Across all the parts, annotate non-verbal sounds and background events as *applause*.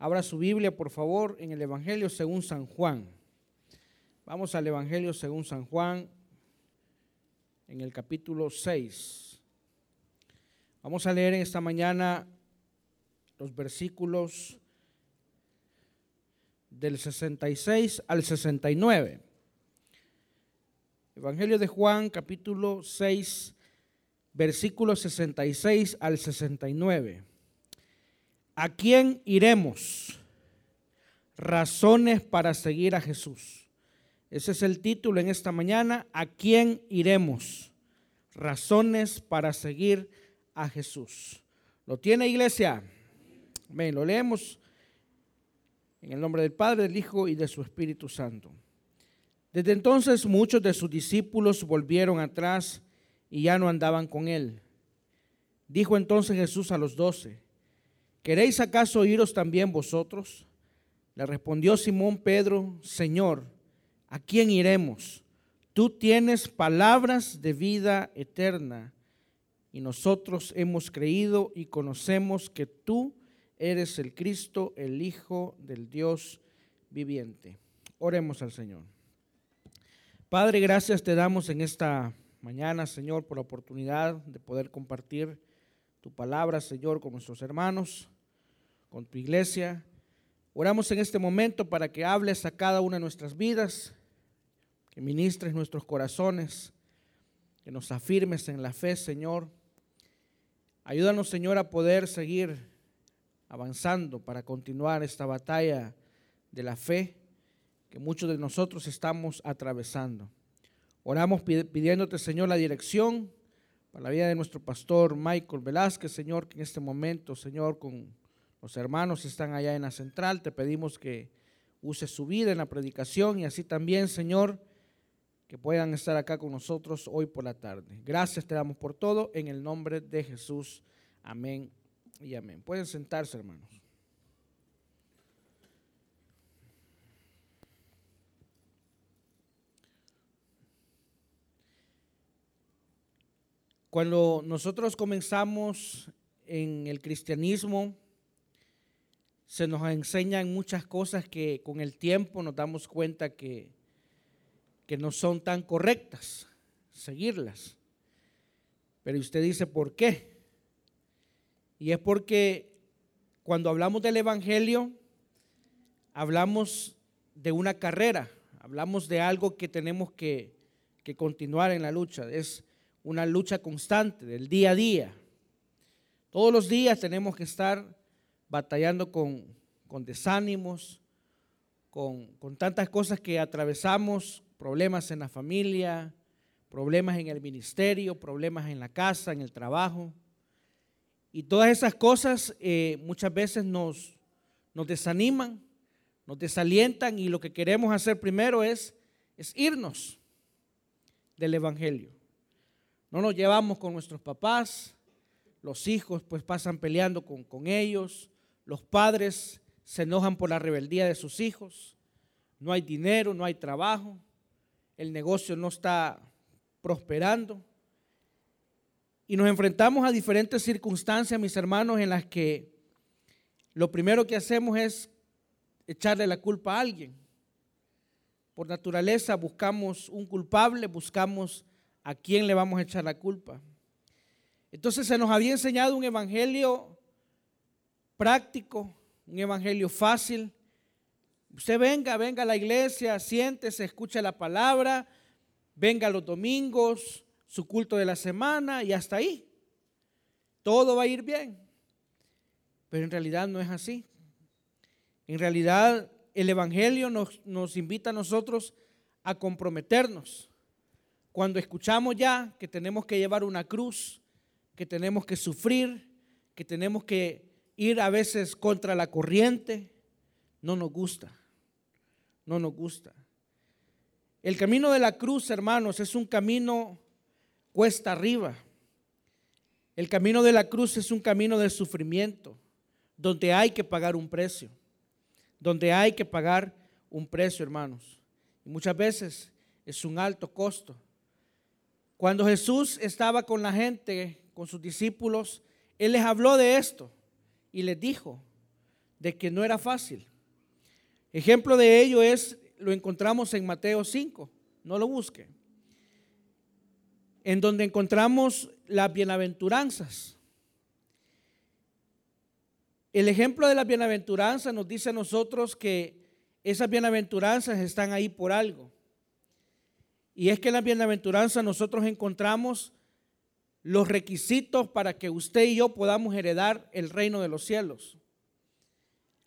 Abra su Biblia, por favor, en el Evangelio según San Juan. Vamos al Evangelio según San Juan, en el capítulo 6. Vamos a leer en esta mañana los versículos del 66 al 69. Evangelio de Juan, capítulo 6, versículos 66 al 69. ¿A quién iremos? Razones para seguir a Jesús. Ese es el título en esta mañana. ¿A quién iremos? Razones para seguir a Jesús. ¿Lo tiene iglesia? Ven, lo leemos en el nombre del Padre, del Hijo y de su Espíritu Santo. Desde entonces muchos de sus discípulos volvieron atrás y ya no andaban con él. Dijo entonces Jesús a los doce, ¿queréis acaso iros también vosotros? Le respondió Simón Pedro, Señor, ¿a quién iremos? Tú tienes palabras de vida eterna y nosotros hemos creído y conocemos que tú eres el Cristo, el Hijo del Dios viviente. Oremos al Señor. Padre, gracias te damos en esta mañana, Señor, por la oportunidad de poder compartir tu palabra, Señor, con nuestros hermanos, con tu iglesia. Oramos en este momento para que hables a cada una de nuestras vidas, que ministres nuestros corazones, que nos afirmes en la fe, Señor. Ayúdanos, Señor, a poder seguir avanzando para continuar esta batalla de la fe que muchos de nosotros estamos atravesando. Oramos pidiéndote, Señor, la dirección para la vida de nuestro pastor Michael Velázquez, Señor, que en este momento, Señor, con los hermanos que están allá en la central, te pedimos que use su vida en la predicación y así también, Señor, que puedan estar acá con nosotros hoy por la tarde. Gracias te damos por todo, en el nombre de Jesús. Amén y amén. Pueden sentarse, hermanos. Cuando nosotros comenzamos en el cristianismo, se nos enseñan muchas cosas que con el tiempo nos damos cuenta que, que no son tan correctas seguirlas. Pero usted dice, ¿por qué? Y es porque cuando hablamos del Evangelio, hablamos de una carrera, hablamos de algo que tenemos que, que continuar en la lucha. Es una lucha constante del día a día. Todos los días tenemos que estar batallando con, desánimos, con, con tantas cosas que atravesamos, problemas en la familia, problemas en el ministerio, problemas en la casa, en el trabajo. Y todas esas cosas eh, muchas veces nos, nos desaniman, nos desalientan y lo que queremos hacer primero es, es irnos del Evangelio. No nos llevamos con nuestros papás, los hijos pues pasan peleando con, con ellos, los padres se enojan por la rebeldía de sus hijos, no hay dinero, no hay trabajo, el negocio no está prosperando. Y nos enfrentamos a diferentes circunstancias, mis hermanos, en las que lo primero que hacemos es echarle la culpa a alguien. Por naturaleza buscamos un culpable, buscamos a quién le vamos a echar la culpa. Entonces se nos había enseñado un evangelio práctico, un evangelio fácil. Usted venga, venga a la iglesia, siéntese, escuche la palabra, venga los domingos, su culto de la semana y hasta ahí. Todo va a ir bien. Pero en realidad no es así. En realidad el Evangelio nos, nos invita a nosotros a comprometernos. Cuando escuchamos ya que tenemos que llevar una cruz, que tenemos que sufrir, que tenemos que ir a veces contra la corriente, no nos gusta. No nos gusta. El camino de la cruz, hermanos, es un camino cuesta arriba. El camino de la cruz es un camino de sufrimiento, donde hay que pagar un precio, donde hay que pagar un precio, hermanos. Y muchas veces es un alto costo. Cuando Jesús estaba con la gente, con sus discípulos, Él les habló de esto y les dijo, de que no era fácil. Ejemplo de ello es, lo encontramos en Mateo 5, no lo busque, en donde encontramos las bienaventuranzas. El ejemplo de las bienaventuranzas nos dice a nosotros que esas bienaventuranzas están ahí por algo. Y es que en las bienaventuranzas nosotros encontramos los requisitos para que usted y yo podamos heredar el reino de los cielos.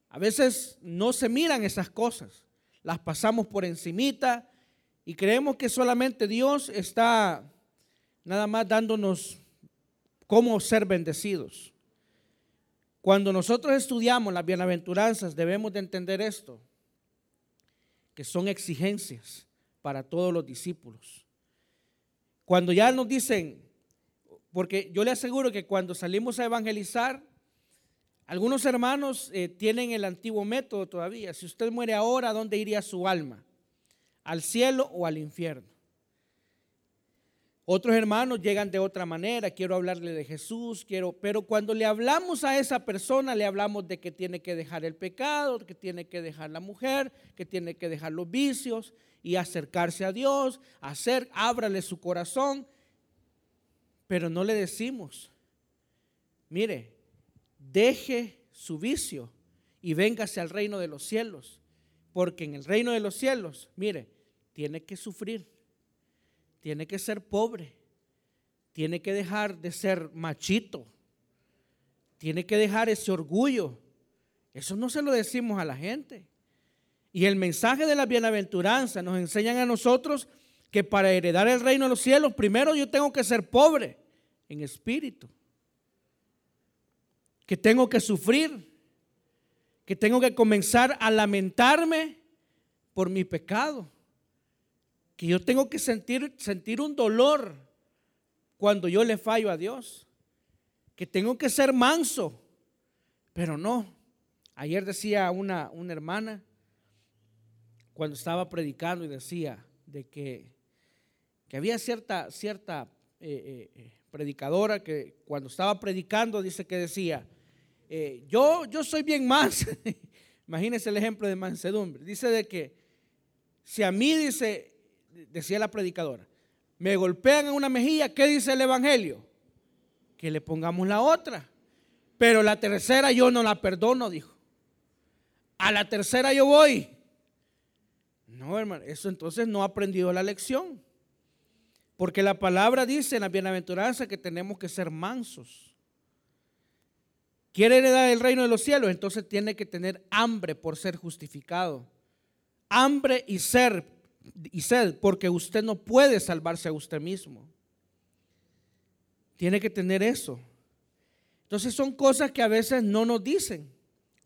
A veces no se miran esas cosas, las pasamos por encimita y creemos que solamente Dios está nada más dándonos cómo ser bendecidos. Cuando nosotros estudiamos las bienaventuranzas debemos de entender esto, que son exigencias para todos los discípulos. Cuando ya nos dicen, porque yo le aseguro que cuando salimos a evangelizar, algunos hermanos eh, tienen el antiguo método todavía. Si usted muere ahora, ¿a dónde iría su alma? ¿Al cielo o al infierno? Otros hermanos llegan de otra manera, quiero hablarle de Jesús, quiero, pero cuando le hablamos a esa persona, le hablamos de que tiene que dejar el pecado, que tiene que dejar la mujer, que tiene que dejar los vicios y acercarse a Dios, hacer, ábrale su corazón, pero no le decimos, mire, deje su vicio y véngase al reino de los cielos, porque en el reino de los cielos, mire, tiene que sufrir tiene que ser pobre, tiene que dejar de ser machito, tiene que dejar ese orgullo. Eso no se lo decimos a la gente. Y el mensaje de la bienaventuranza nos enseñan a nosotros que para heredar el reino de los cielos, primero yo tengo que ser pobre en espíritu, que tengo que sufrir, que tengo que comenzar a lamentarme por mi pecado que yo tengo que sentir, sentir un dolor cuando yo le fallo a Dios, que tengo que ser manso, pero no. Ayer decía una, una hermana, cuando estaba predicando y decía de que, que había cierta, cierta eh, eh, eh, predicadora que cuando estaba predicando dice que decía, yo, yo soy bien manso. *laughs* Imagínense el ejemplo de mansedumbre. Dice de que si a mí dice, decía la predicadora, me golpean en una mejilla, ¿qué dice el Evangelio? Que le pongamos la otra. Pero la tercera yo no la perdono, dijo. A la tercera yo voy. No, hermano, eso entonces no ha aprendido la lección. Porque la palabra dice en la bienaventuranza que tenemos que ser mansos. ¿Quiere heredar el reino de los cielos? Entonces tiene que tener hambre por ser justificado. Hambre y ser y sed, porque usted no puede salvarse a usted mismo. Tiene que tener eso. Entonces son cosas que a veces no nos dicen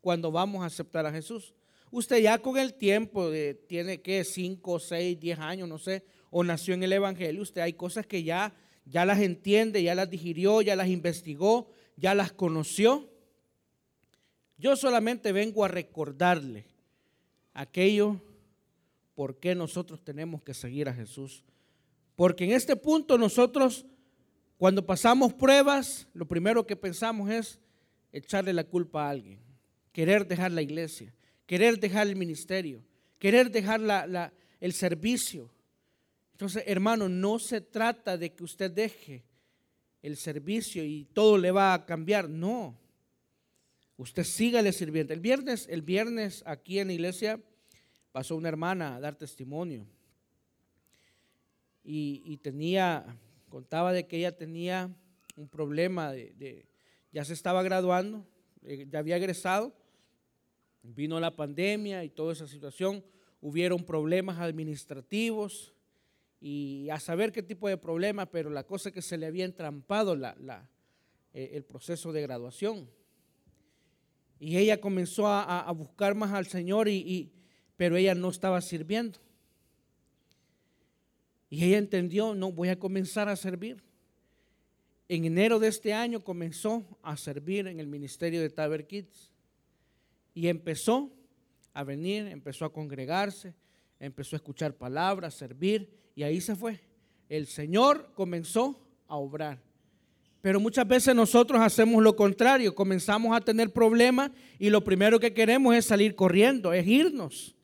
cuando vamos a aceptar a Jesús. Usted ya con el tiempo, de, tiene que 5, 6, 10 años, no sé, o nació en el Evangelio, usted hay cosas que ya, ya las entiende, ya las digirió, ya las investigó, ya las conoció. Yo solamente vengo a recordarle aquello por qué nosotros tenemos que seguir a Jesús. Porque en este punto nosotros, cuando pasamos pruebas, lo primero que pensamos es echarle la culpa a alguien, querer dejar la iglesia, querer dejar el ministerio, querer dejar el servicio. Entonces, hermano, no se trata de que usted deje el servicio y todo le va a cambiar. No. Usted sígale sirviendo. El viernes, el viernes aquí en la iglesia pasó una hermana a dar testimonio. Y, tenía, contaba de que ella tenía un problema de, ya se estaba graduando, eh, ya había egresado, vino la pandemia y toda esa situación, hubieron problemas administrativos y a saber qué tipo de problemas, pero la cosa es que se le había entrampado la, eh, el proceso de graduación. Y ella comenzó a, buscar más al Señor y, pero ella no estaba sirviendo. Y ella entendió, no, voy a comenzar a servir. En enero de este año comenzó a servir en el ministerio de Taber Kids. Y empezó a venir, empezó a congregarse, empezó a escuchar palabras, servir, y ahí se fue. El Señor comenzó a obrar. Pero muchas veces nosotros hacemos lo contrario, comenzamos a tener problemas y lo primero que queremos es salir corriendo, es irnos.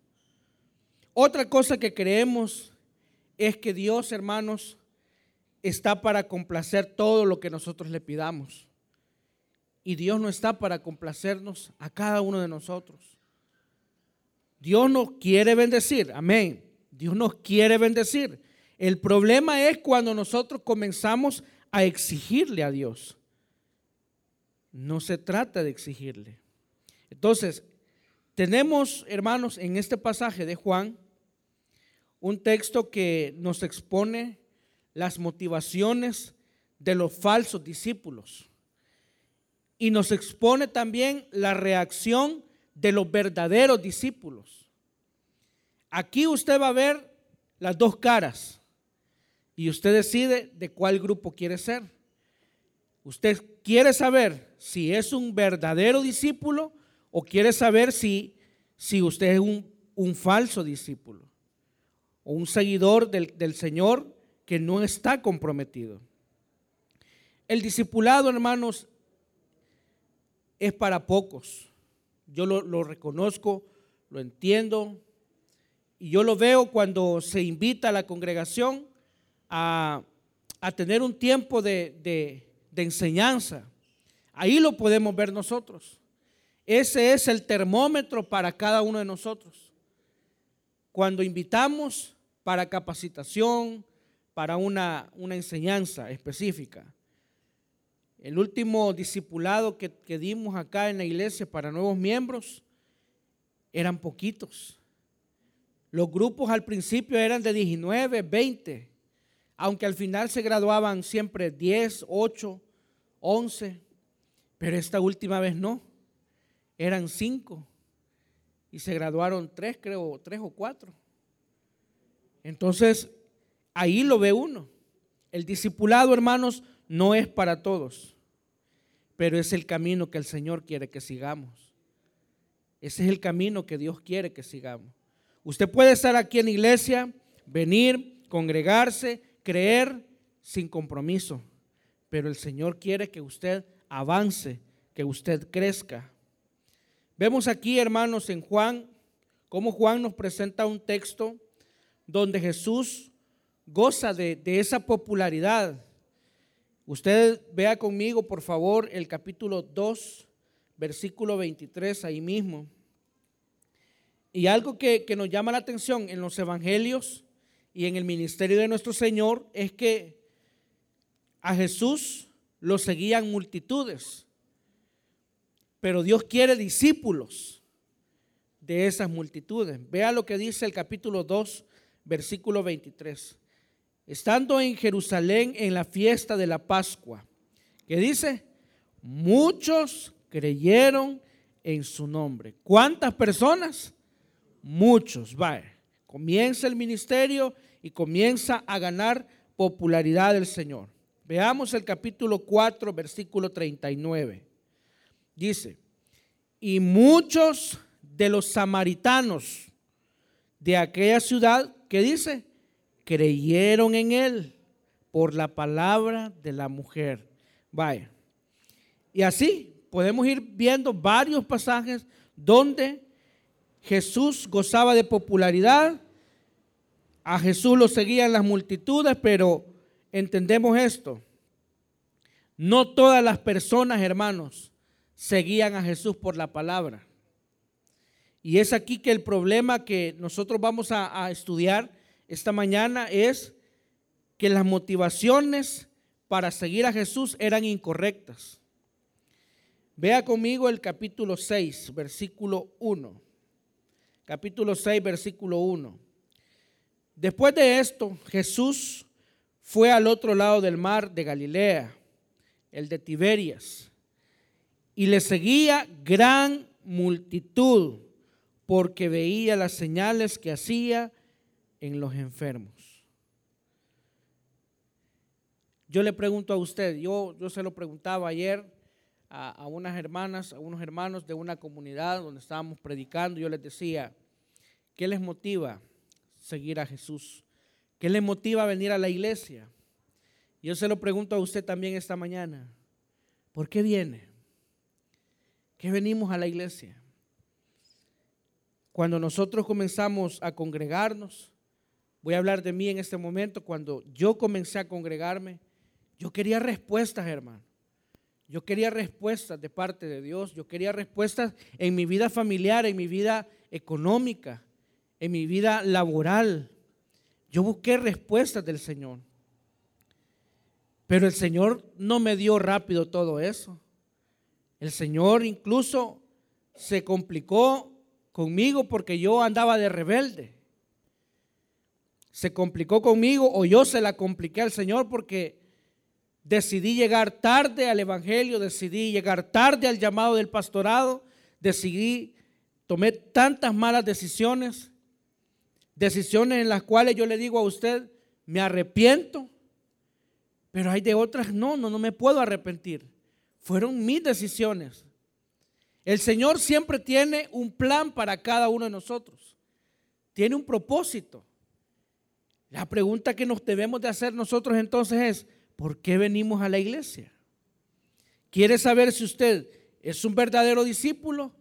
Otra cosa que creemos es que Dios, hermanos, está para complacer todo lo que nosotros le pidamos. Y Dios no está para complacernos a cada uno de nosotros. Dios nos quiere bendecir, amén. Dios nos quiere bendecir. El problema es cuando nosotros comenzamos a exigirle a Dios. No se trata de exigirle. Entonces, tenemos, hermanos, en este pasaje de Juan, un texto que nos expone las motivaciones de los falsos discípulos y nos expone también la reacción de los verdaderos discípulos. Aquí usted va a ver las dos caras y usted decide de cuál grupo quiere ser. Usted quiere saber si es un verdadero discípulo o quiere saber si, si usted es un, un falso discípulo o un seguidor del, del Señor que no está comprometido. El discipulado, hermanos, es para pocos. Yo lo, reconozco, lo entiendo, y yo lo veo cuando se invita a la congregación a, tener un tiempo de, de enseñanza. Ahí lo podemos ver nosotros. Ese es el termómetro para cada uno de nosotros. Cuando invitamos para capacitación, para una, una enseñanza específica. El último discipulado que, dimos acá en la iglesia para nuevos miembros eran poquitos. Los grupos al principio eran de 19, 20, aunque al final se graduaban siempre 10, 8, 11, pero esta última vez no, eran 5 y se graduaron 3, creo, 3 o 4. Entonces, ahí lo ve uno. El discipulado, hermanos, no es para todos, pero es el camino que el Señor quiere que sigamos. Ese es el camino que Dios quiere que sigamos. Usted puede estar aquí en iglesia, venir, congregarse, creer sin compromiso, pero el Señor quiere que usted avance, que usted crezca. Vemos aquí, hermanos, en Juan, cómo Juan nos presenta un texto donde Jesús goza de, esa popularidad. Usted vea conmigo, por favor, el capítulo 2, versículo 23, ahí mismo. Y algo que, que, nos llama la atención en los evangelios y en el ministerio de nuestro Señor es que a Jesús lo seguían multitudes, pero Dios quiere discípulos de esas multitudes. Vea lo que dice el capítulo 2, versículo 23 estando en Jerusalén en la fiesta de la Pascua, que dice, muchos creyeron en su nombre. ¿Cuántas personas? Muchos. Va, comienza el ministerio y comienza a ganar popularidad del Señor. Veamos el capítulo 4, versículo 39. Dice, y muchos de los samaritanos de aquella ciudad, que dice, creyeron en él por la palabra de la mujer. Vaya. Y así podemos ir viendo varios pasajes donde Jesús gozaba de popularidad, a Jesús lo seguían las multitudes, pero entendemos esto. No todas las personas, hermanos, seguían a Jesús por la palabra. Y es aquí que el problema que nosotros vamos a, a estudiar esta mañana es que las motivaciones para seguir a Jesús eran incorrectas. Vea conmigo el capítulo 6, versículo 1. Capítulo 6, versículo 1. Después de esto, Jesús fue al otro lado del mar de Galilea, el de Tiberias, y le seguía gran multitud porque veía las señales que hacía en los enfermos. Yo le pregunto a usted, yo, yo se lo preguntaba ayer a, unas hermanas, a unos hermanos de una comunidad donde estábamos predicando, yo les decía, ¿qué les motiva seguir a Jesús? ¿Qué les motiva a venir a la iglesia? Yo se lo pregunto a usted también esta mañana. ¿Por qué viene? ¿Qué venimos a la iglesia? Cuando nosotros comenzamos a congregarnos, voy a hablar de mí en este momento, cuando yo comencé a congregarme, yo quería respuestas, hermano. Yo quería respuestas de parte de Dios. Yo quería respuestas en mi vida familiar, en mi vida económica, en mi vida laboral. Yo busqué respuestas del Señor. Pero el Señor no me dio rápido todo eso. El Señor incluso se complicó conmigo porque yo andaba de rebelde. Se complicó conmigo o yo se la compliqué al Señor porque decidí llegar tarde al Evangelio, decidí llegar tarde al llamado del pastorado, decidí, tomé tantas malas decisiones, decisiones en las cuales yo le digo a usted, me arrepiento, pero hay de otras, no, no, no me puedo arrepentir. Fueron mis decisiones. El Señor siempre tiene un plan para cada uno de nosotros. Tiene un propósito. La pregunta que nos debemos de hacer nosotros entonces es, ¿por qué venimos a la iglesia? ¿Quiere saber si usted es un verdadero discípulo?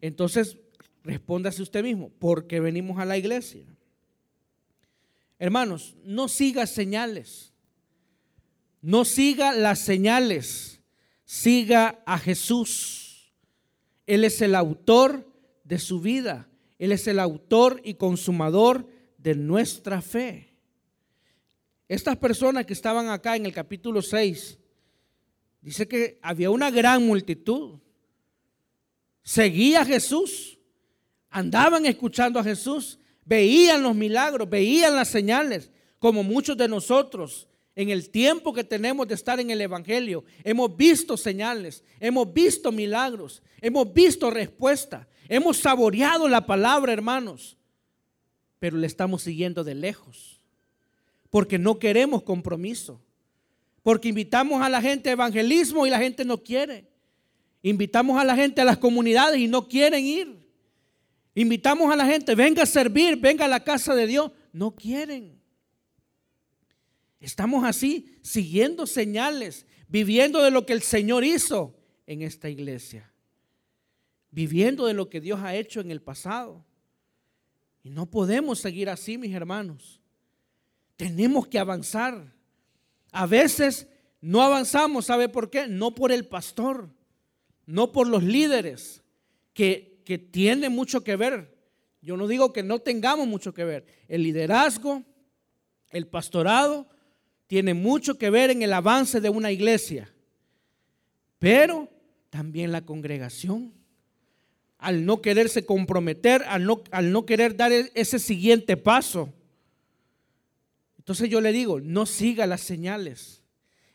Entonces, respóndase usted mismo, ¿por qué venimos a la iglesia? Hermanos, no siga señales. No siga las señales. Siga a Jesús. Él es el autor de su vida. Él es el autor y consumador de nuestra fe. Estas personas que estaban acá en el capítulo 6, dice que había una gran multitud. Seguía a Jesús, andaban escuchando a Jesús, veían los milagros, veían las señales, como muchos de nosotros en el tiempo que tenemos de estar en el Evangelio, hemos visto señales, hemos visto milagros, hemos visto respuesta, hemos saboreado la palabra, hermanos, pero le estamos siguiendo de lejos porque no queremos compromiso. Porque invitamos a la gente a evangelismo y la gente no quiere. Invitamos a la gente a las comunidades y no quieren ir. Invitamos a la gente, venga a servir, venga a la casa de Dios. No quieren. Estamos así, siguiendo señales, viviendo de lo que el Señor hizo en esta iglesia. Viviendo de lo que Dios ha hecho en el pasado. Y no podemos seguir así, mis hermanos. Tenemos que avanzar. A veces no avanzamos, ¿sabe por qué? No por el pastor, no por los líderes, que, que tiene mucho que ver. Yo no digo que no tengamos mucho que ver. El liderazgo, el pastorado, tiene mucho que ver en el avance de una iglesia. Pero también la congregación, al no quererse comprometer, al no, querer dar e-, ese siguiente paso, entonces yo le digo, no siga las señales.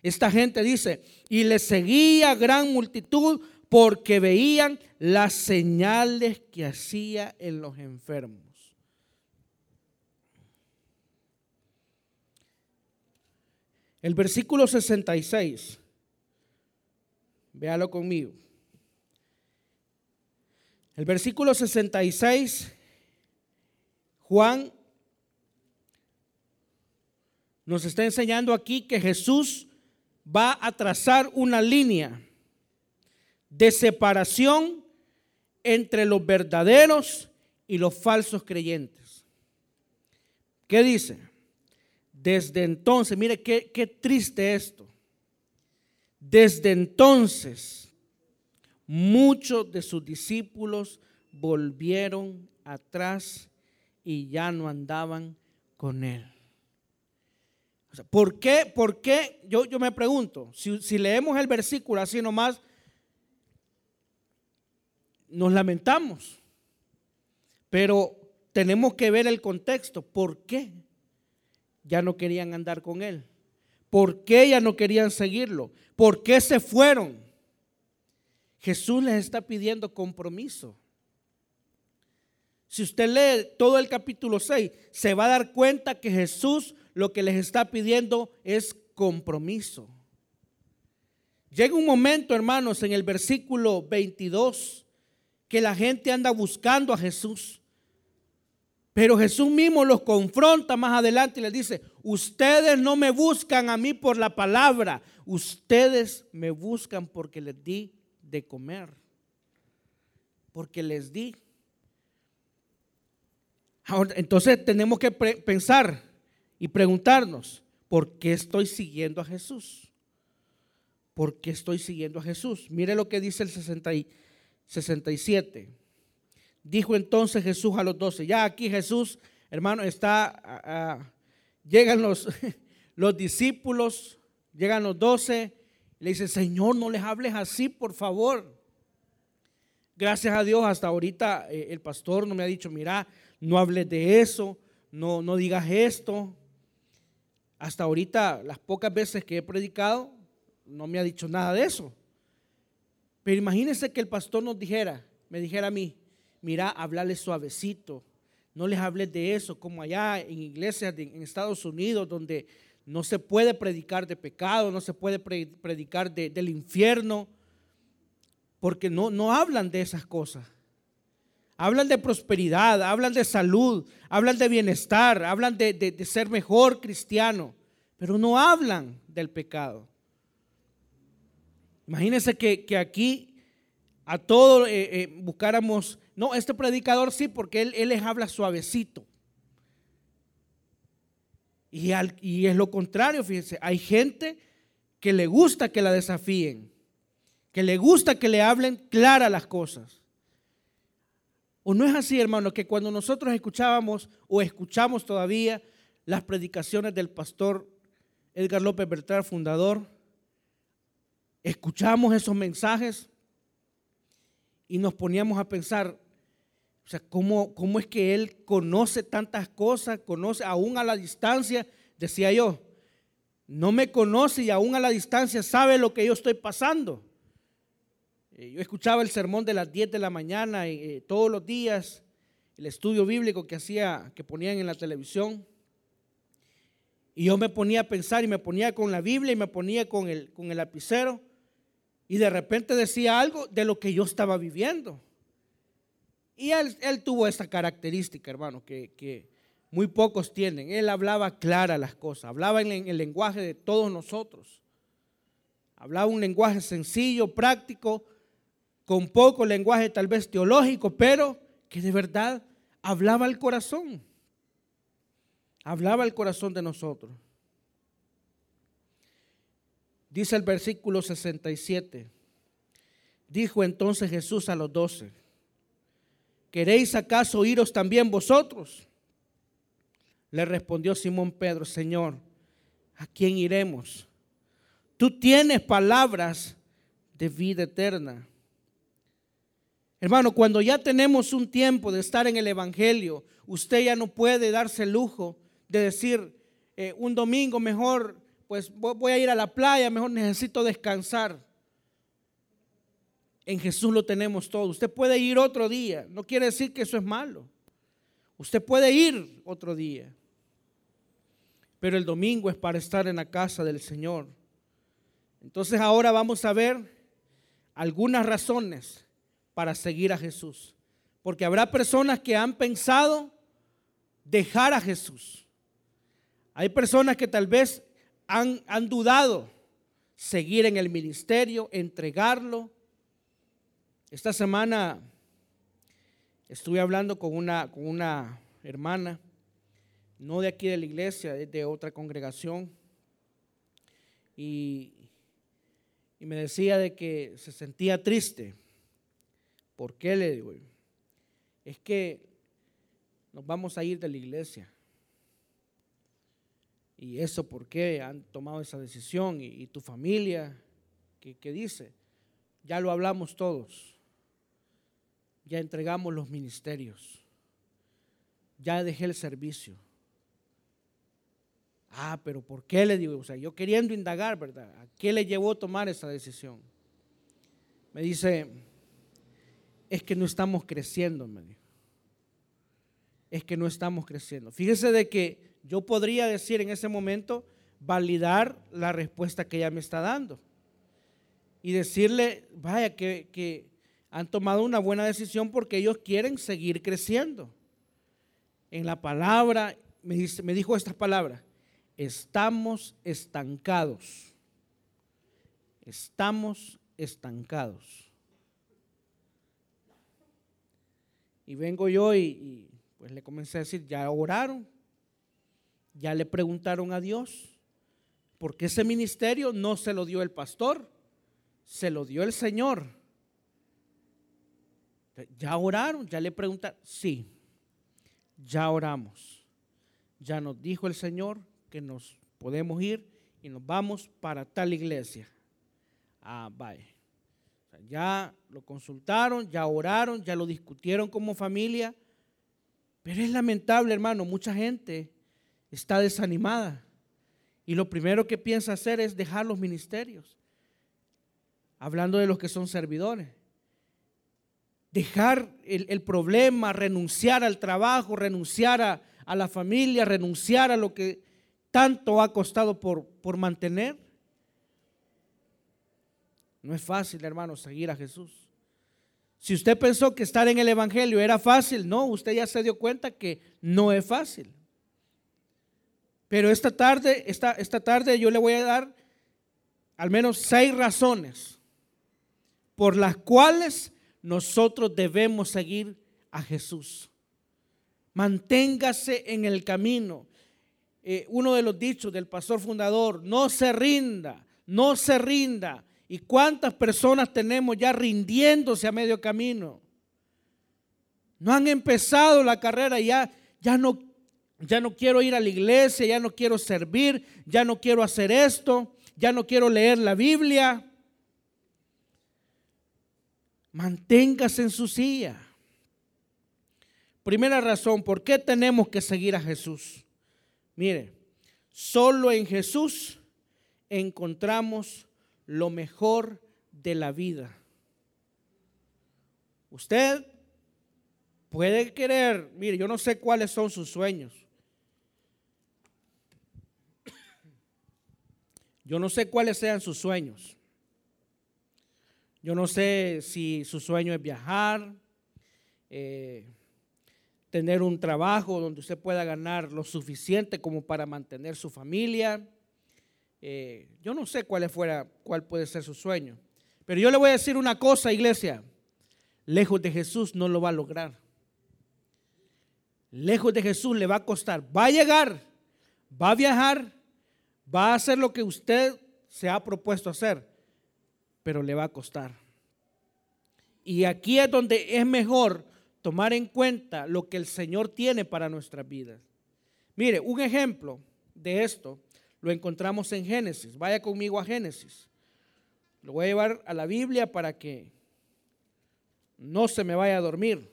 Esta gente dice, y le seguía gran multitud porque veían las señales que hacía en los enfermos. El versículo 66, véalo conmigo. El versículo 66, Juan nos está enseñando aquí que Jesús va a trazar una línea de separación entre los verdaderos y los falsos creyentes. ¿Qué dice? Desde entonces, mire qué, qué triste esto. Desde entonces, muchos de sus discípulos volvieron atrás y ya no andaban con él. ¿Por qué? ¿Por qué? Yo, yo me pregunto, si, si leemos el versículo así nomás, nos lamentamos, pero tenemos que ver el contexto. ¿Por qué ya no querían andar con él? ¿Por qué ya no querían seguirlo? ¿Por qué se fueron? Jesús les está pidiendo compromiso. Si usted lee todo el capítulo 6, se va a dar cuenta que Jesús lo que les está pidiendo es compromiso. Llega un momento, hermanos, en el versículo 22, que la gente anda buscando a Jesús. Pero Jesús mismo los confronta más adelante y les dice, ustedes no me buscan a mí por la palabra, ustedes me buscan porque les di de comer, porque les di. entonces tenemos que pensar y preguntarnos, ¿por qué estoy siguiendo a Jesús? ¿Por qué estoy siguiendo a Jesús? Mire lo que dice el 67. Dijo entonces Jesús a los doce, ya aquí Jesús, hermano, está, llegan los, *laughs* los discípulos, llegan los doce, le dice, Señor, no les hables así, por favor. Gracias a Dios, hasta ahorita eh, el pastor no me ha dicho, mira, no hables de eso, no, no digas esto. Hasta ahorita, las pocas veces que he predicado, no me ha dicho nada de eso. Pero imagínense que el pastor nos dijera, me dijera a mí, mira, hablarles suavecito. No les hables de eso, como allá en iglesias en Estados Unidos, donde no se puede predicar de pecado, no se puede predicar del infierno, porque no, no hablan de esas cosas. Hablan de prosperidad, hablan de salud, hablan de bienestar, hablan de, ser mejor cristiano, pero no hablan del pecado. Imagínense que, aquí a todos eh, eh, buscáramos no, este predicador sí, porque él, les habla suavecito. Y, es lo contrario, fíjense, hay gente que le gusta que la desafíen, que le gusta que le hablen claras las cosas. ¿O no es así, hermano, que cuando nosotros escuchábamos o escuchamos todavía las predicaciones del pastor Edgar López Bertrán, fundador, escuchamos esos mensajes y nos poníamos a pensar, o sea, ¿cómo, ¿cómo, es que Él conoce tantas cosas, conoce aún a la distancia? Decía yo, no me conoce y aún a la distancia sabe lo que yo estoy pasando. Eh, yo escuchaba el sermón de las 10 de la mañana eh, todos los días, el estudio bíblico que hacía, que ponían en la televisión. Y yo me ponía a pensar y me ponía con la Biblia y me ponía con el, con el lapicero. Y de repente decía algo de lo que yo estaba viviendo. Y él, tuvo esa característica, hermano, que, muy pocos tienen. Él hablaba clara las cosas, hablaba en el lenguaje de todos nosotros. Hablaba un lenguaje sencillo, práctico, con poco lenguaje tal vez teológico, pero que de verdad hablaba al corazón. Hablaba al corazón de nosotros. Dice el versículo 67. Dijo entonces Jesús a los doce ¿queréis acaso iros también vosotros? Le respondió Simón Pedro, Señor, ¿a quién iremos? Tú tienes palabras de vida eterna. Hermano, cuando ya tenemos un tiempo de estar en el Evangelio, usted ya no puede darse el lujo de decir, eh, un domingo mejor, pues voy a ir a la playa, mejor necesito descansar. En Jesús lo tenemos todo. Usted puede ir otro día. No quiere decir que eso es malo. Usted puede ir otro día. Pero el domingo es para estar en la casa del Señor. Entonces ahora vamos a ver algunas razones para seguir a Jesús. Porque habrá personas que han pensado dejar a Jesús. Hay personas que tal vez han, han dudado seguir en el ministerio, entregarlo, esta semana estuve hablando con una, con una hermana, no de aquí de la iglesia, de otra congregación, y, y me decía de que se sentía triste. ¿Por qué le digo? Es que nos vamos a ir de la iglesia. ¿Y eso por qué han tomado esa decisión? ¿Y, tu familia? ¿Qué, ¿Qué dice? Ya lo hablamos todos ya entregamos los ministerios, ya dejé el servicio. Ah, pero ¿por qué le digo? O sea, yo queriendo indagar, ¿verdad? ¿A qué le llevó a tomar esa decisión? Me dice, es que no estamos creciendo, me dijo. Es que no estamos creciendo. Fíjese de que yo podría decir en ese momento, validar la respuesta que ella me está dando. Y decirle, vaya, que, que han tomado una buena decisión porque ellos quieren seguir creciendo. en la palabra, me, dice, me dijo estas palabras, estamos estancados. Estamos estancados. Y vengo yo y, pues le comencé a decir, ya oraron, ya le preguntaron a Dios, porque ese ministerio no se lo dio el pastor, se lo dio el Señor. Ya oraron, ya le preguntaron, sí, ya oramos. Ya nos dijo el Señor que nos podemos ir y nos vamos para tal iglesia. Ah, vaya. ya lo consultaron, ya oraron, ya lo discutieron como familia. Pero es lamentable, hermano, mucha gente está desanimada. Y lo primero que piensa hacer es dejar los ministerios. Hablando de los que son servidores. Dejar el, problema, renunciar al trabajo, renunciar a, a, la familia, renunciar a lo que tanto ha costado por, por mantener. No es fácil, hermano, seguir a Jesús. Si usted pensó que estar en el Evangelio era fácil, no, usted ya se dio cuenta que no es fácil. Pero esta tarde, esta, esta tarde yo le voy a dar al menos seis razones por las cuales nosotros debemos seguir a Jesús. Manténgase en el camino. Eh, uno de los dichos del pastor fundador, no se rinda, no se rinda. ¿Y cuántas personas tenemos ya rindiéndose a medio camino? No han empezado la carrera, ya, ya, no, ya no quiero ir a la iglesia, ya no quiero servir, ya no quiero hacer esto, ya no quiero leer la Biblia. Manténgase en su silla. Primera razón, ¿por qué tenemos que seguir a Jesús? Mire, solo en Jesús encontramos lo mejor de la vida. Usted puede querer, mire, yo no sé cuáles son sus sueños. Yo no sé cuáles sean sus sueños. Yo no sé si su sueño es viajar, eh, tener un trabajo donde usted pueda ganar lo suficiente como para mantener su familia, eh, yo no sé cuál, fuera, cuál puede ser su sueño. Pero yo le voy a decir una cosa, iglesia. Lejos de Jesús no lo va a lograr. Lejos de Jesús le va a costar. Va a llegar, va a viajar, va a hacer lo que usted se ha propuesto hacer, pero le va a costar. Y aquí es donde es mejor tomar en cuenta lo que el Señor tiene para nuestras vidas. Mire, un ejemplo de esto lo encontramos en Génesis. Vaya conmigo a Génesis. Lo voy a llevar a la Biblia para que no se me vaya a dormir.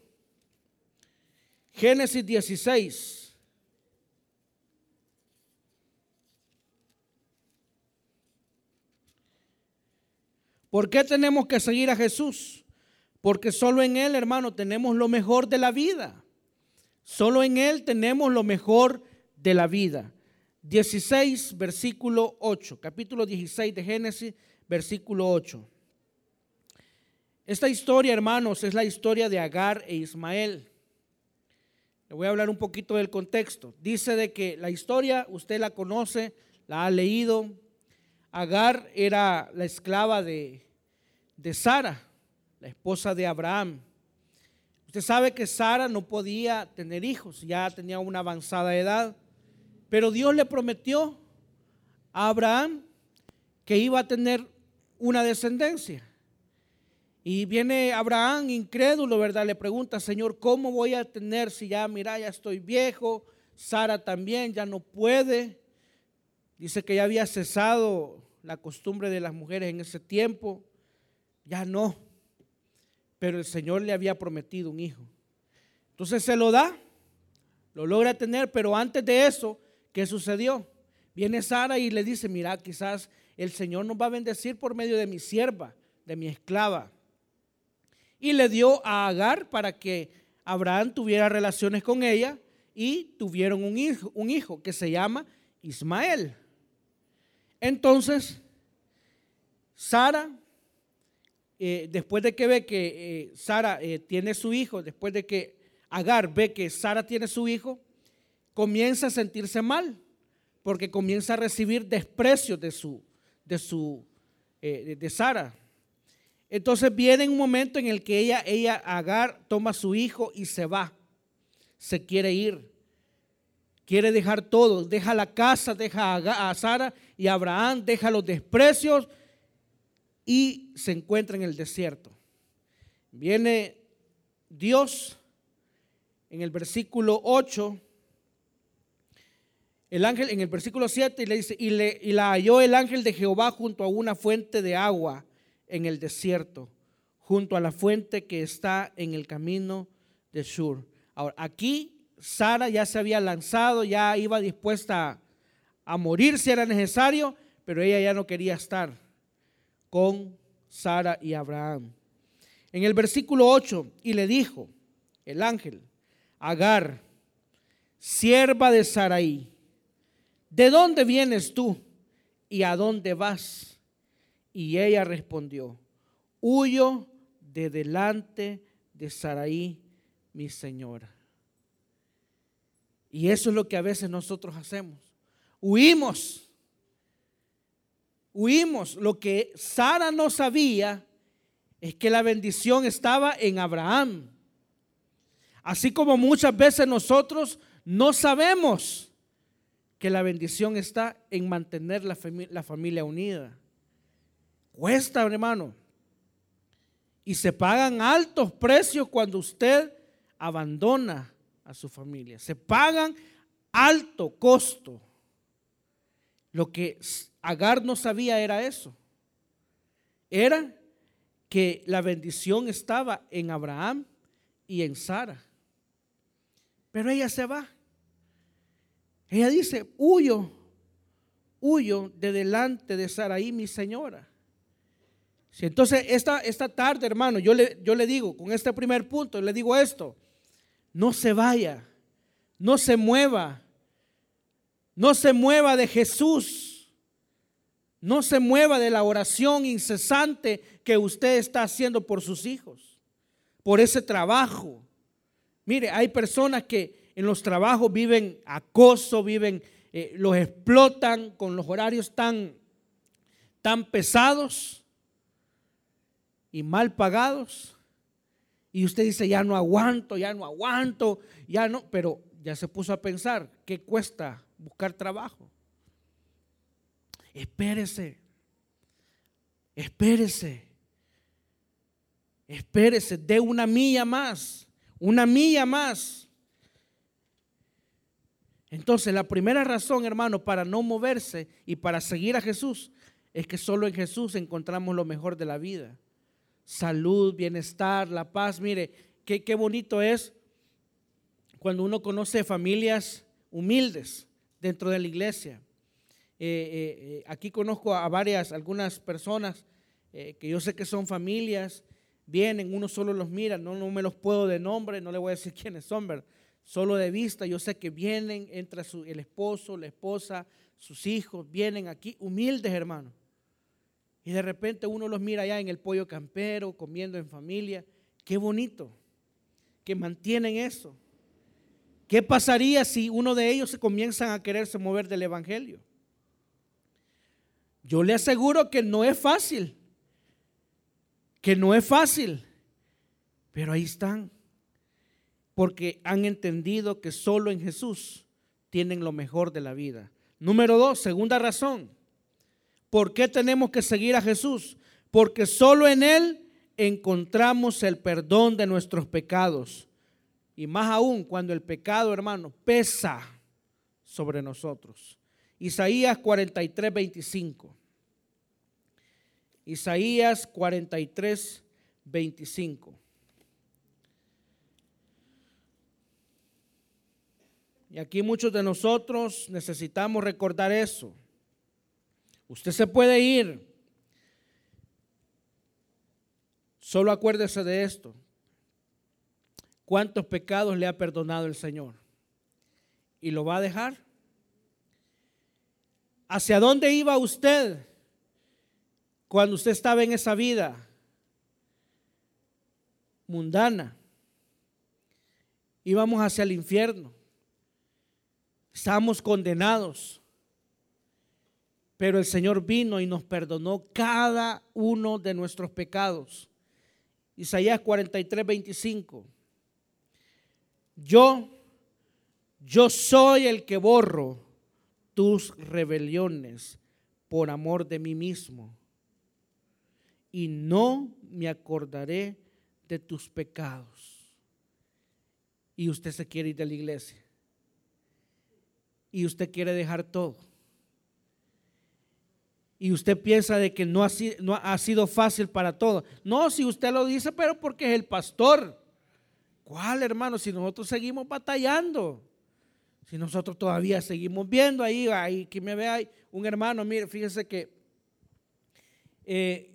Génesis 16. ¿Por qué tenemos que seguir a Jesús? Porque solo en Él, hermano, tenemos lo mejor de la vida. Solo en Él tenemos lo mejor de la vida. 16, versículo 8, capítulo 16 de Génesis, versículo 8. Esta historia, hermanos, es la historia de Agar e Ismael. Le voy a hablar un poquito del contexto. Dice de que la historia, usted la conoce, la ha leído. Agar era la esclava de, de Sara, la esposa de Abraham. Usted sabe que Sara no podía tener hijos, ya tenía una avanzada edad. Pero Dios le prometió a Abraham que iba a tener una descendencia. Y viene Abraham incrédulo, ¿verdad? Le pregunta, Señor, ¿cómo voy a tener si ya, mira, ya estoy viejo? Sara también ya no puede. Dice que ya había cesado la costumbre de las mujeres en ese tiempo. Ya no. Pero el Señor le había prometido un hijo. Entonces se lo da, lo logra tener, pero antes de eso ¿Qué sucedió? Viene Sara y le dice, mira, quizás el Señor nos va a bendecir por medio de mi sierva, de mi esclava. Y le dio a Agar para que Abraham tuviera relaciones con ella y tuvieron un hijo, un hijo que se llama Ismael. Entonces, Sara, eh, después de que ve que eh, Sara eh, tiene su hijo, después de que Agar ve que Sara tiene su hijo, comienza a sentirse mal, porque comienza a recibir desprecio de su, de su, de Sara. Entonces viene un momento en el que ella, ella, Agar, toma su hijo y se va. Se quiere ir. Quiere dejar todo. Deja la casa, deja a, Sara y a Abraham, deja los desprecios y se encuentra en el desierto. Viene Dios en el versículo 8 el ángel en el versículo 7 y le dice, y, y la halló el ángel de Jehová junto a una fuente de agua en el desierto, junto a la fuente que está en el camino de Shur. Ahora, aquí Sara ya se había lanzado, ya iba dispuesta a, morir si era necesario, pero ella ya no quería estar con Sara y Abraham. En el versículo 8, y le dijo el ángel, Agar, sierva de Saraí, ¿de dónde vienes tú y a dónde vas? Y ella respondió, huyo de delante de Saraí, mi señora. Y eso es lo que a veces nosotros hacemos. Huimos. Huimos. Lo que Sara no sabía es que la bendición estaba en Abraham. Así como muchas veces nosotros no sabemos que la bendición está en mantener la, familia, unida. Cuesta, hermano. Y se pagan altos precios cuando usted abandona a su familia. Se pagan alto costo. Lo que Agar no sabía era eso. Era que la bendición estaba en Abraham y en Sara. Pero ella se va. Ella dice, huyo, huyo de delante de Saraí, mi señora. entonces, esta, esta tarde, hermano, yo le, yo le digo, con este primer punto, le digo esto, no se vaya, no se mueva, no se mueva de Jesús, no se mueva de la oración incesante que usted está haciendo por sus hijos, por ese trabajo. Mire, hay personas que en los trabajos viven acoso, viven, eh, los explotan con los horarios tan, tan pesados y mal pagados. Y usted dice, ya no aguanto, ya no aguanto, ya no, pero ya se puso a pensar, ¿qué cuesta buscar trabajo? Espérese, espérese, espérese, dé una milla más, una milla más. Entonces, la primera razón, hermano, para no moverse y para seguir a Jesús es que solo en Jesús encontramos lo mejor de la vida. Salud, bienestar, la paz. Mire, qué, qué bonito es cuando uno conoce familias humildes dentro de la iglesia. Eh, eh, eh, aquí conozco a varias, algunas personas que yo sé que son familias, vienen, uno solo los mira, no, no me los puedo de nombre, no le voy a decir *laughs* quiénes son, ¿verdad? solo de vista. Yo sé que vienen, entra el esposo, la esposa, sus hijos, vienen aquí humildes, hermanos. Y de repente uno los mira allá en el pollo campero, comiendo en familia. Qué bonito que mantienen eso. ¿Qué pasaría si uno de ellos se comienzan a quererse mover del Evangelio? Yo le aseguro que no es fácil, que no es fácil, pero ahí están porque han entendido que solo en Jesús tienen lo mejor de la vida. Número dos, segunda razón. ¿Por qué tenemos que seguir a Jesús? Porque solo en Él encontramos el perdón de nuestros pecados. Y más aún cuando el pecado, hermano, pesa sobre nosotros. Isaías 43, 25. Isaías 43, 25. Y aquí muchos de nosotros necesitamos recordar eso. Usted se puede ir. Solo acuérdese de esto. ¿Cuántos pecados le ha perdonado el Señor? ¿Y lo va a dejar? ¿Hacia dónde iba usted cuando usted estaba en esa vida mundana? Íbamos hacia el infierno. Estábamos condenados. Pero el Señor vino y nos perdonó cada uno de nuestros pecados. Isaías 43, 25. Yo, yo soy el que borro tus rebeliones por amor de mí mismo. Y no me acordaré de tus pecados. Y usted se quiere ir de la iglesia. Y usted quiere dejar todo. Y usted piensa de que no ha, sido fácil para todo. No, si usted lo dice, pero porque es el pastor. ¿Cuál, hermano? Si nosotros seguimos batallando. Si nosotros todavía seguimos viendo ahí, ahí que me ve ahí, un hermano, mire, fíjese que eh,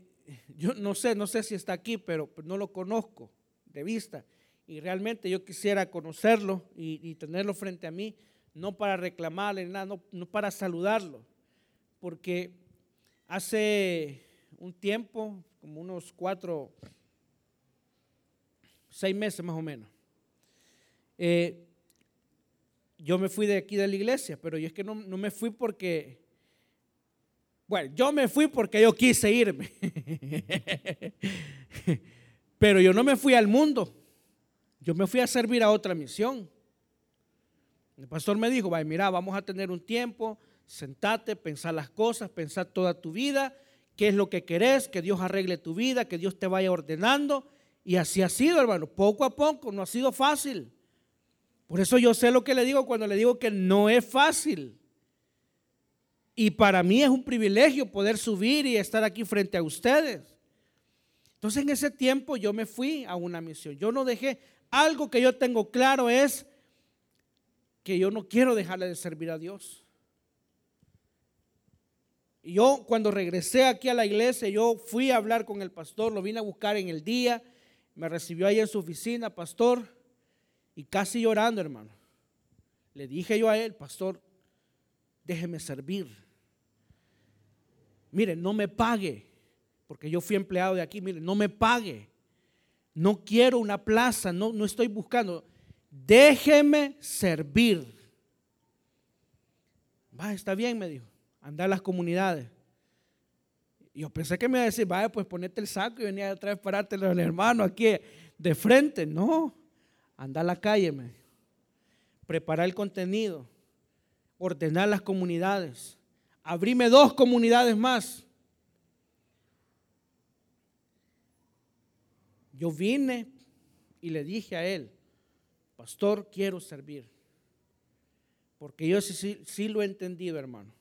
yo no sé, no sé si está aquí, pero no lo conozco de vista. Y realmente yo quisiera conocerlo y, tenerlo frente a mí, no para reclamarle nada, no para saludarlo, porque hace un tiempo, como unos cuatro, seis meses más o menos, eh, yo me fui de aquí de la iglesia, pero yo es que no, no me fui porque bueno, yo me fui porque yo quise irme. *laughs* Pero yo no me fui al mundo. Yo me fui a servir a otra misión. El pastor me dijo, vaya, mira, vamos a tener un tiempo, sentate, pensar las cosas, pensar toda tu vida, qué es lo que querés, que Dios arregle tu vida, que Dios te vaya ordenando. Y así ha sido, hermano, poco a poco, no ha sido fácil. Por eso yo sé lo que le digo cuando le digo que no es fácil. Y para mí es un privilegio poder subir y estar aquí frente a ustedes. Entonces en ese tiempo yo me fui a una misión. Yo no dejé, algo que yo tengo claro es que yo no quiero dejarle de servir a Dios. Yo cuando regresé aquí a la iglesia, yo fui a hablar con el pastor, lo vine a buscar en el día, me recibió ahí en su oficina, pastor, y casi llorando, hermano. Le dije yo a él, pastor, déjeme servir mire, no me pague, porque yo fui empleado de aquí, mire, no me pague. No quiero una plaza, no, no estoy buscando. Déjeme servir. Va, está bien, me dijo. Anda a las comunidades. yo pensé que me iba a decir, vaya, pues ponete el saco y venía a pararte el hermano aquí de frente. No, anda a la calle, me. Preparar el contenido, ordenar las comunidades, abríme dos comunidades más. Yo vine y le dije a él, pastor, quiero servir. Porque yo sí, lo he entendido, hermano.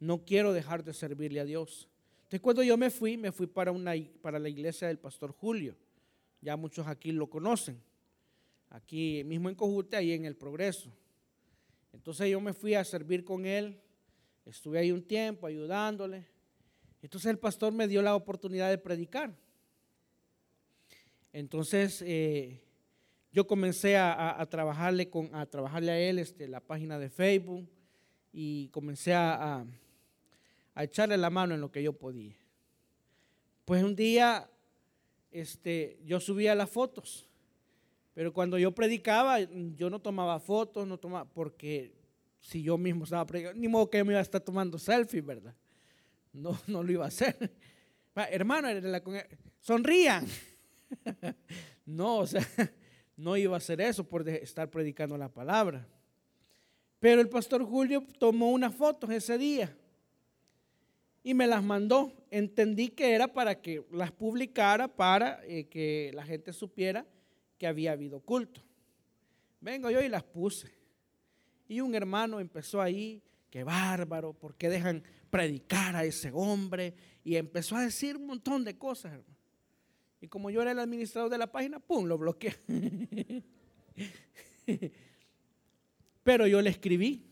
No quiero dejar de servirle a Dios. Entonces cuando yo me fui, me fui para, una, para la iglesia del pastor Julio. Ya muchos aquí lo conocen. Aquí mismo en Cojute, ahí en el Progreso. Entonces yo me fui a servir con él Estuve ahí un tiempo ayudándole. Entonces el pastor me dio la oportunidad de predicar. Entonces eh, yo comencé a, trabajarle con, a trabajarle a él este, la página de Facebook y comencé a, a, echarle la mano en lo que yo podía. Pues un día este, yo subía las fotos, pero cuando yo predicaba yo no tomaba fotos, no tomaba, porque si yo mismo estaba predicando, ni modo que me iba a estar tomando selfie, ¿verdad? No, *laughs* no lo iba a hacer. Hermano, sonrían. *laughs* No, o sea, *laughs* no iba a hacer eso por estar predicando la palabra. Pero el pastor Julio tomó unas fotos ese día y me las mandó. Entendí que era para que las publicara, para eh, que la gente supiera que había habido culto. Vengo yo y las puse. Y un hermano empezó ahí, qué bárbaro, ¿por qué dejan predicar a ese hombre? Y empezó a decir un montón de cosas, hermano. Y como yo era el administrador de la página, ¡pum!, lo bloqueé. *laughs* Pero yo le escribí.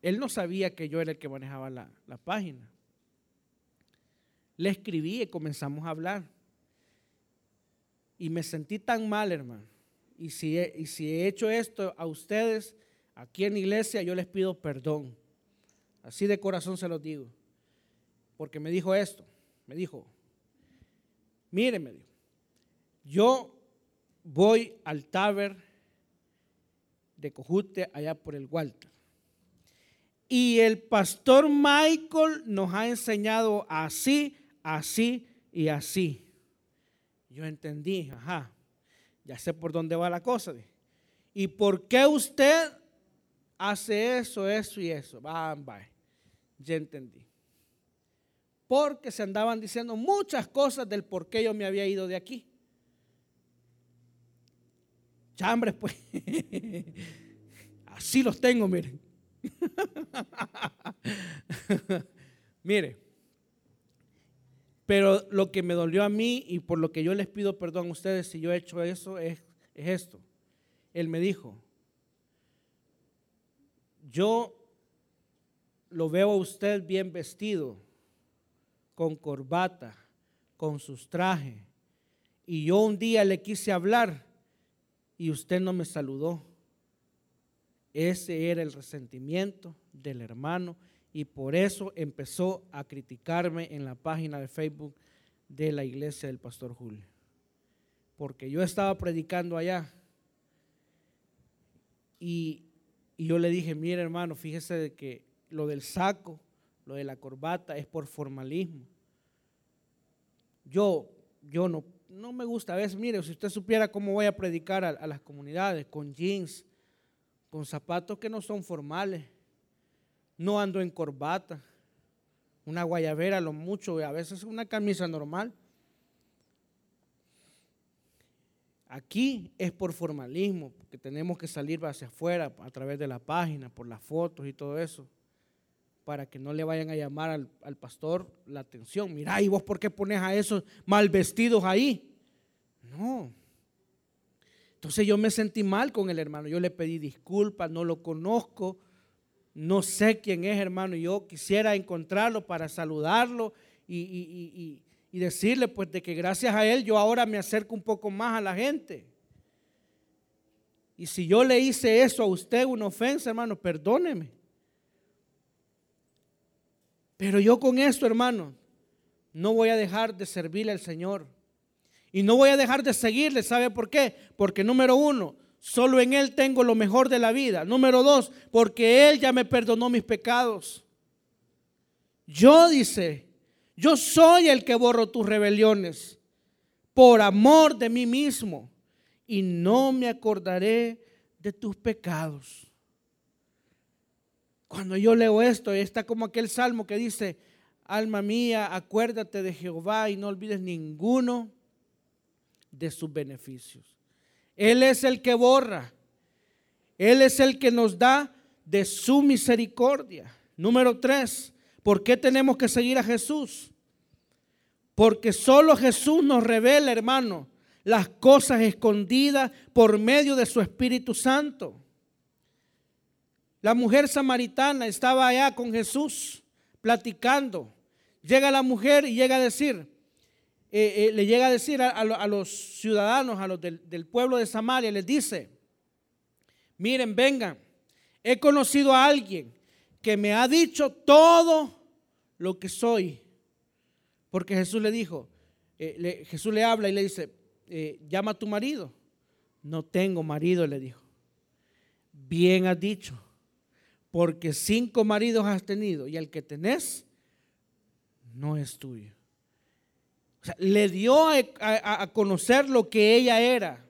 Él no sabía que yo era el que manejaba la, página. Le escribí y comenzamos a hablar. Y me sentí tan mal, hermano. Y si, he hecho esto a ustedes, Aquí en la iglesia yo les pido perdón. Así de corazón se los digo. Porque me dijo esto. Me dijo, mire, me dijo, yo voy al taber de Cojute allá por el Walter. Y el pastor Michael nos ha enseñado así, así y así. Yo entendí, ajá, ya sé por dónde va la cosa. ¿Y por qué usted hace eso, eso y eso? Va, va. Ya entendí. Porque se andaban diciendo muchas cosas del por qué yo me había ido de aquí. Chambres, pues. *laughs* Así los tengo, miren. *laughs* Mire, pero lo que me dolió a mí y por lo que yo les pido perdón a ustedes si yo he hecho eso es, es esto. Él me dijo, yo lo veo a usted bien vestido, con corbata, con sus trajes, y yo un día le quise hablar y usted no me saludó. Ese era el resentimiento del hermano y por eso empezó a criticarme en la página de Facebook de la iglesia del pastor Julio. Porque yo estaba predicando allá y, yo le dije, mire hermano, fíjese de que lo del saco, lo de la corbata es por formalismo. Yo, yo no, no me gusta, a veces, mire, si usted supiera cómo voy a predicar a las comunidades, con jeans, con zapatos que no son formales no ando en corbata, una guayabera, lo mucho, a veces una camisa normal. Aquí es por formalismo, porque tenemos que salir hacia afuera a través de la página, por las fotos y todo eso, para que no le vayan a llamar al, pastor la atención. Mira, ¿y vos por qué pones a esos mal vestidos ahí? No. Entonces yo me sentí mal con el hermano, yo le pedí disculpas, no lo conozco, no sé quién es, hermano. Yo quisiera encontrarlo para saludarlo y, decirle, pues, de que gracias a él yo ahora me acerco un poco más a la gente. Y si yo le hice eso a usted, una ofensa, hermano, perdóneme. Pero yo con esto, hermano, no voy a dejar de servirle al Señor. Y no voy a dejar de seguirle. ¿Sabe por qué? Porque número uno, Solo en Él tengo lo mejor de la vida. Número dos, porque Él ya me perdonó mis pecados. Yo dice, yo soy el que borro tus rebeliones por amor de mí mismo y no me acordaré de tus pecados. Cuando yo leo esto, está como aquel salmo que dice, alma mía, acuérdate de Jehová y no olvides ninguno de sus beneficios. Él es el que borra. Él es el que nos da de su misericordia. Número tres, ¿por qué tenemos que seguir a Jesús? Porque solo Jesús nos revela, hermano, las cosas escondidas por medio de su Espíritu Santo. La mujer samaritana estaba allá con Jesús platicando. Llega la mujer y llega a decir, eh, eh, le llega a decir a, los ciudadanos, a los del, pueblo de Samaria, les dice, miren, vengan, he conocido a alguien que me ha dicho todo lo que soy. Porque Jesús le dijo, eh, Jesús le habla y le dice, llama a tu marido. No tengo marido, le dijo. Bien has dicho, porque cinco maridos has tenido y el que tenés no es tuyo le dio a, conocer lo que ella era.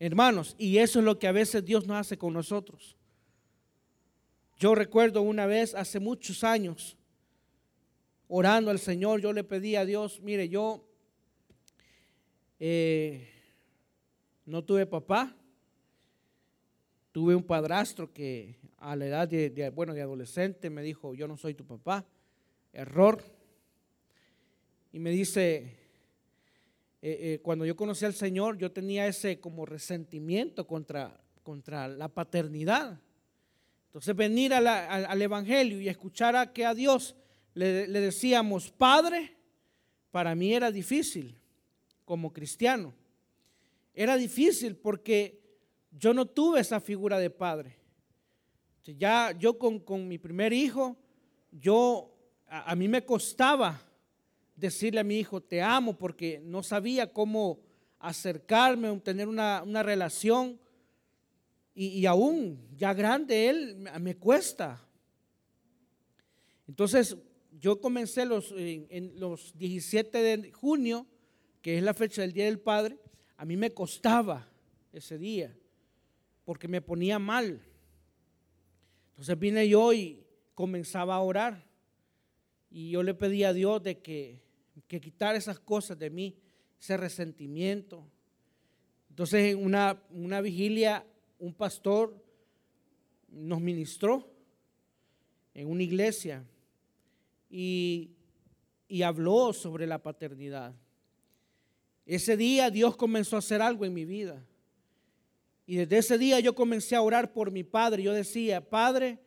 Hermanos, y eso es lo que a veces Dios no hace con nosotros. Yo recuerdo una vez, hace muchos años, orando al Señor, yo le pedí a Dios, mire, yo eh, no tuve papá, tuve un padrastro que a la edad de, bueno, de adolescente me dijo, yo no soy tu papá, error y me dice, eh, eh, cuando yo conocí al Señor, yo tenía ese como resentimiento contra, contra la paternidad. Entonces venir al, Evangelio y escuchar a que a Dios le, le decíamos Padre, para mí era difícil como cristiano. Era difícil porque yo no tuve esa figura de padre. Ya yo con, con mi primer hijo, yo a, a mí me costaba decirle a mi hijo, te amo, porque no sabía cómo acercarme, tener una, relación. Y, aún ya grande él me cuesta. Entonces, yo comencé los, en, los 17 de junio, que es la fecha del Día del Padre, a mí me costaba ese día, porque me ponía mal. Entonces vine yo y comenzaba a orar. Y yo le pedí a Dios de que, que quitara esas cosas de mí, ese resentimiento. Entonces en una, una vigilia, un pastor nos ministró en una iglesia y, habló sobre la paternidad. Ese día Dios comenzó a hacer algo en mi vida. Y desde ese día yo comencé a orar por mi padre. Yo decía, Padre,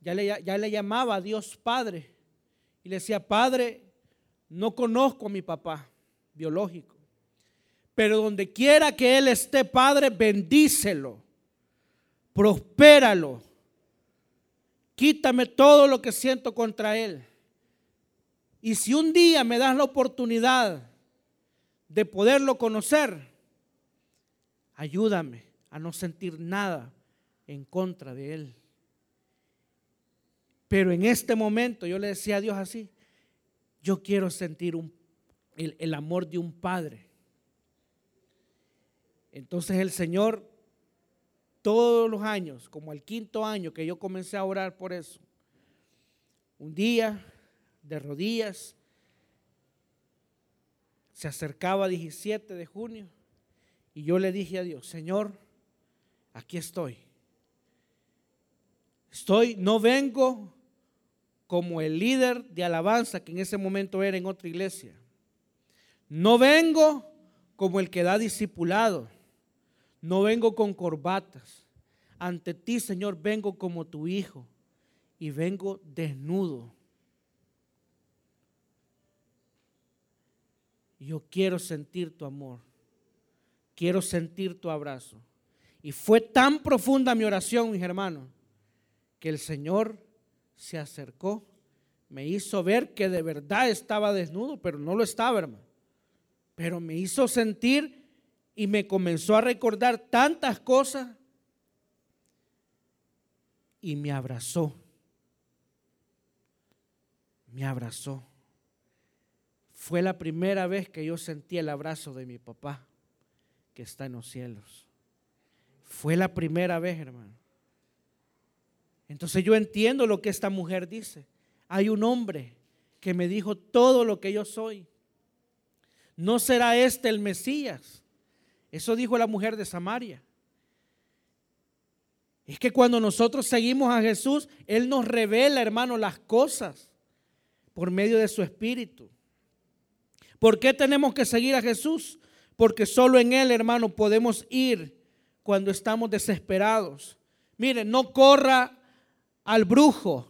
ya le, ya le llamaba a Dios Padre. Y le decía, Padre, no conozco a mi papá biológico. Pero donde quiera que Él esté, Padre, bendícelo. Prospéralo Quítame todo lo que siento contra Él. Y si un día me das la oportunidad de poderlo conocer, ayúdame a no sentir nada en contra de Él. Pero en este momento yo le decía a Dios así, yo quiero sentir el, amor de un padre. Entonces el Señor todos los años, como el quinto año que yo comencé a orar por eso, un día de rodillas, se acercaba 17 de junio y yo le dije a Dios, Señor, aquí estoy. Estoy, no vengo como el líder de alabanza que en ese momento era en otra iglesia. No vengo como el que da discipulado no vengo con corbatas. Ante ti, Señor, vengo como tu hijo y vengo desnudo. Yo quiero sentir tu amor. Quiero sentir tu abrazo. Y fue tan profunda mi oración, mis hermanos, que el Señor se acercó, me hizo ver que de verdad estaba desnudo, pero no lo estaba, hermano. Pero me hizo sentir y me comenzó a recordar tantas cosas y me abrazó. Me abrazó. Fue la primera vez que yo sentí el abrazo de mi papá que está en los cielos. Fue la primera vez, hermano. Entonces yo entiendo lo que esta mujer dice. Hay un hombre que me dijo todo lo que yo soy. ¿No será este el Mesías? Eso dijo la mujer de Samaria. Es que cuando nosotros seguimos a Jesús, Él nos revela, hermano, las cosas por medio de su Espíritu. ¿Por qué tenemos que seguir a Jesús? Porque solo en Él, hermano, podemos ir cuando estamos desesperados. Mire, no corra al brujo,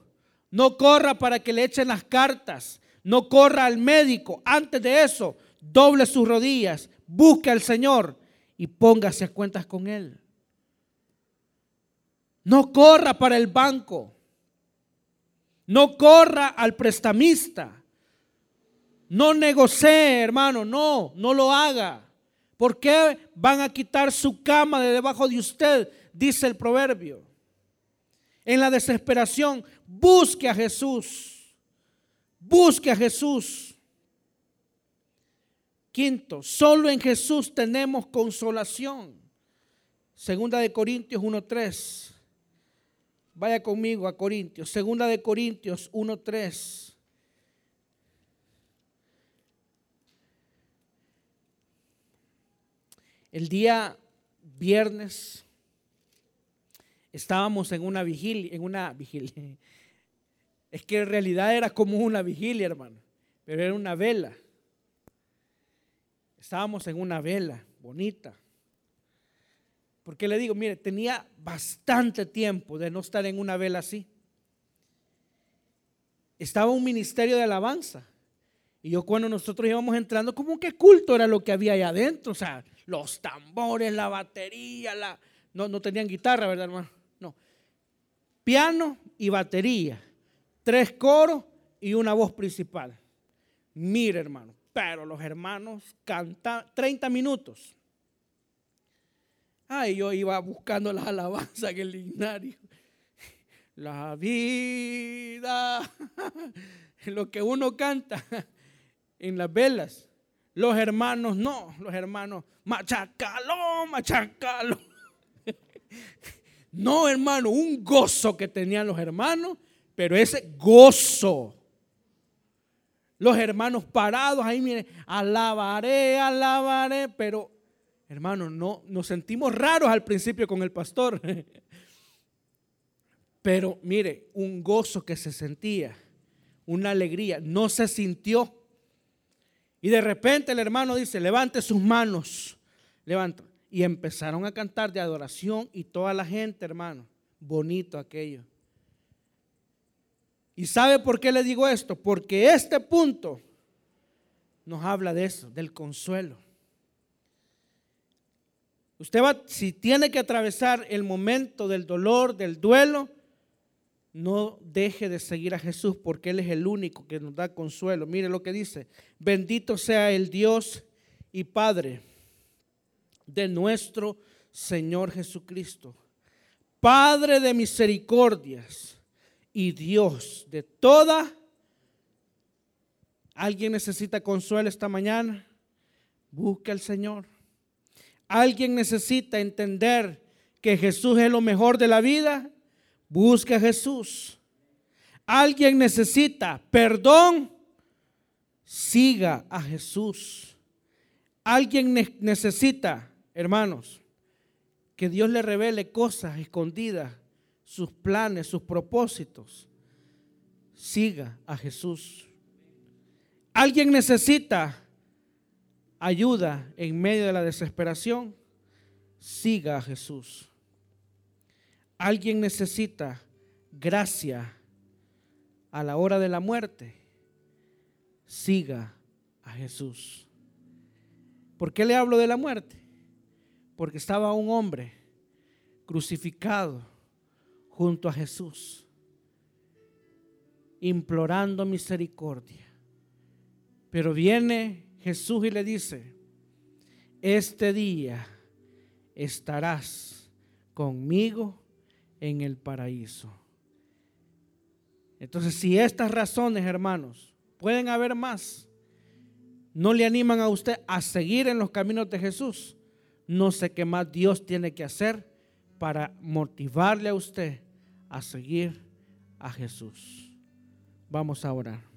no corra para que le echen las cartas, no corra al médico. Antes de eso, doble sus rodillas, busque al Señor y póngase a cuentas con Él. No corra para el banco. No corra al prestamista. No negocie, hermano. No, no lo haga. ¿Por qué van a quitar su cama de debajo de usted? Dice el proverbio. En la desesperación, busque a Jesús. Busque a Jesús. Quinto, solo en Jesús tenemos consolación. Segunda de Corintios 1.3. Vaya conmigo a Corintios. Segunda de Corintios 1.3. El día viernes estábamos en una vigilia, en una vigilia. *laughs* Es que en realidad era como una vigilia, hermano, pero era una vela. Estábamos en una vela bonita. Porque le digo, mire, tenía bastante tiempo de no estar en una vela así. Estaba un ministerio de alabanza. Y yo cuando nosotros íbamos entrando, como que culto era lo que había ahí adentro. O sea, los tambores, la batería, la... No, no tenían guitarra, ¿verdad, hermano? No. Piano y batería. Tres coros y una voz principal. Mire, hermano, pero los hermanos cantan 30 minutos. Ay, yo iba buscando las alabanzas en el lignario. La vida, *laughs* lo que uno canta en las velas. Los hermanos no, los hermanos, machacalo, machacalo. *laughs* No, hermano, un gozo que tenían los hermanos, pero ese gozo. Los hermanos parados ahí, miren, alabaré, alabaré, pero hermano, no nos sentimos raros al principio con el pastor. *laughs* Pero mire, un gozo que se sentía, una alegría, no se sintió. Y de repente el hermano dice, levante sus manos, levanta. Y empezaron a cantar de adoración y toda la gente, hermano, bonito aquello. ¿Y sabe por qué le digo esto? Porque este punto nos habla de eso, del consuelo. Usted va, si tiene que atravesar el momento del dolor, del duelo, no deje de seguir a Jesús porque Él es el único que nos da consuelo. Mire lo que dice, bendito sea el Dios y Padre de nuestro Señor Jesucristo, Padre de misericordias y Dios de toda. ¿Alguien necesita consuelo esta mañana? Busque al Señor. ¿Alguien necesita entender que Jesús es lo mejor de la vida? Busca a Jesús. Alguien necesita perdón. Siga a Jesús. Alguien necesita, hermanos, que Dios le revele cosas escondidas, sus planes, sus propósitos. Siga a Jesús. Alguien necesita ayuda en medio de la desesperación. Siga a Jesús alguien necesita gracia a la hora de la muerte, siga a Jesús. ¿Por qué le hablo de la muerte? Porque estaba un hombre crucificado junto a Jesús, implorando misericordia. Pero viene Jesús y le dice, este día estarás conmigo en el paraíso. Entonces, si estas razones, hermanos, pueden haber más, no le animan a usted a seguir en los caminos de Jesús, no sé qué más Dios tiene que hacer para motivarle a usted a seguir a Jesús. Vamos a orar.